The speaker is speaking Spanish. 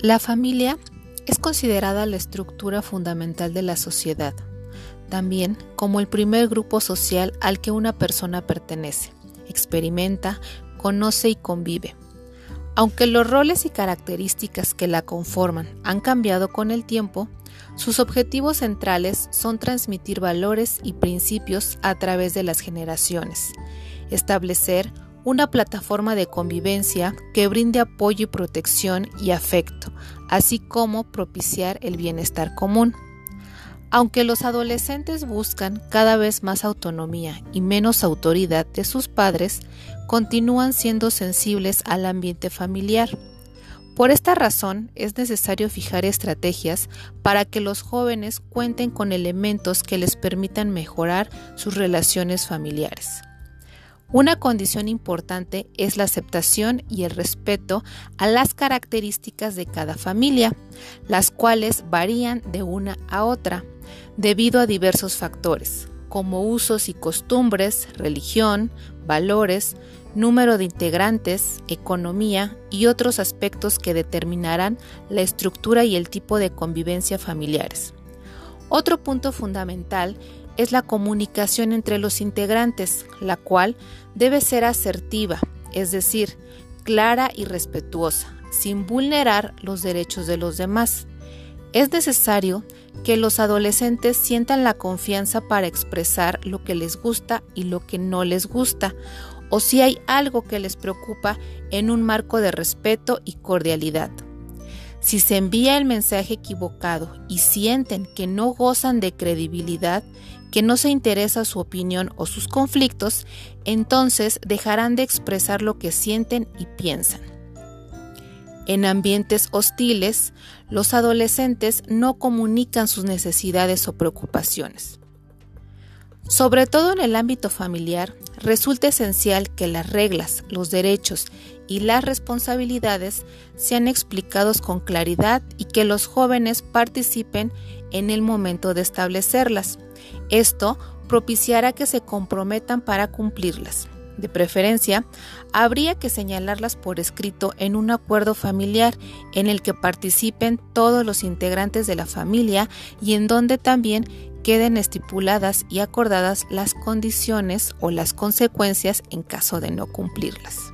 La familia es considerada la estructura fundamental de la sociedad, también como el primer grupo social al que una persona pertenece, experimenta, conoce y convive. Aunque los roles y características que la conforman han cambiado con el tiempo, sus objetivos centrales son transmitir valores y principios a través de las generaciones, establecer una plataforma de convivencia que brinde apoyo y protección y afecto, así como propiciar el bienestar común. Aunque los adolescentes buscan cada vez más autonomía y menos autoridad de sus padres, continúan siendo sensibles al ambiente familiar. Por esta razón es necesario fijar estrategias para que los jóvenes cuenten con elementos que les permitan mejorar sus relaciones familiares. Una condición importante es la aceptación y el respeto a las características de cada familia, las cuales varían de una a otra debido a diversos factores, como usos y costumbres, religión, valores, número de integrantes, economía y otros aspectos que determinarán la estructura y el tipo de convivencia familiares. Otro punto fundamental es la comunicación entre los integrantes, la cual debe ser asertiva, es decir, clara y respetuosa, sin vulnerar los derechos de los demás. Es necesario que los adolescentes sientan la confianza para expresar lo que les gusta y lo que no les gusta, o si hay algo que les preocupa en un marco de respeto y cordialidad. Si se envía el mensaje equivocado y sienten que no gozan de credibilidad, que no se interesa su opinión o sus conflictos, entonces dejarán de expresar lo que sienten y piensan. En ambientes hostiles, los adolescentes no comunican sus necesidades o preocupaciones. Sobre todo en el ámbito familiar, resulta esencial que las reglas, los derechos y las responsabilidades sean explicados con claridad y que los jóvenes participen en el momento de establecerlas. Esto propiciará que se comprometan para cumplirlas. De preferencia, habría que señalarlas por escrito en un acuerdo familiar en el que participen todos los integrantes de la familia y en donde también queden estipuladas y acordadas las condiciones o las consecuencias en caso de no cumplirlas.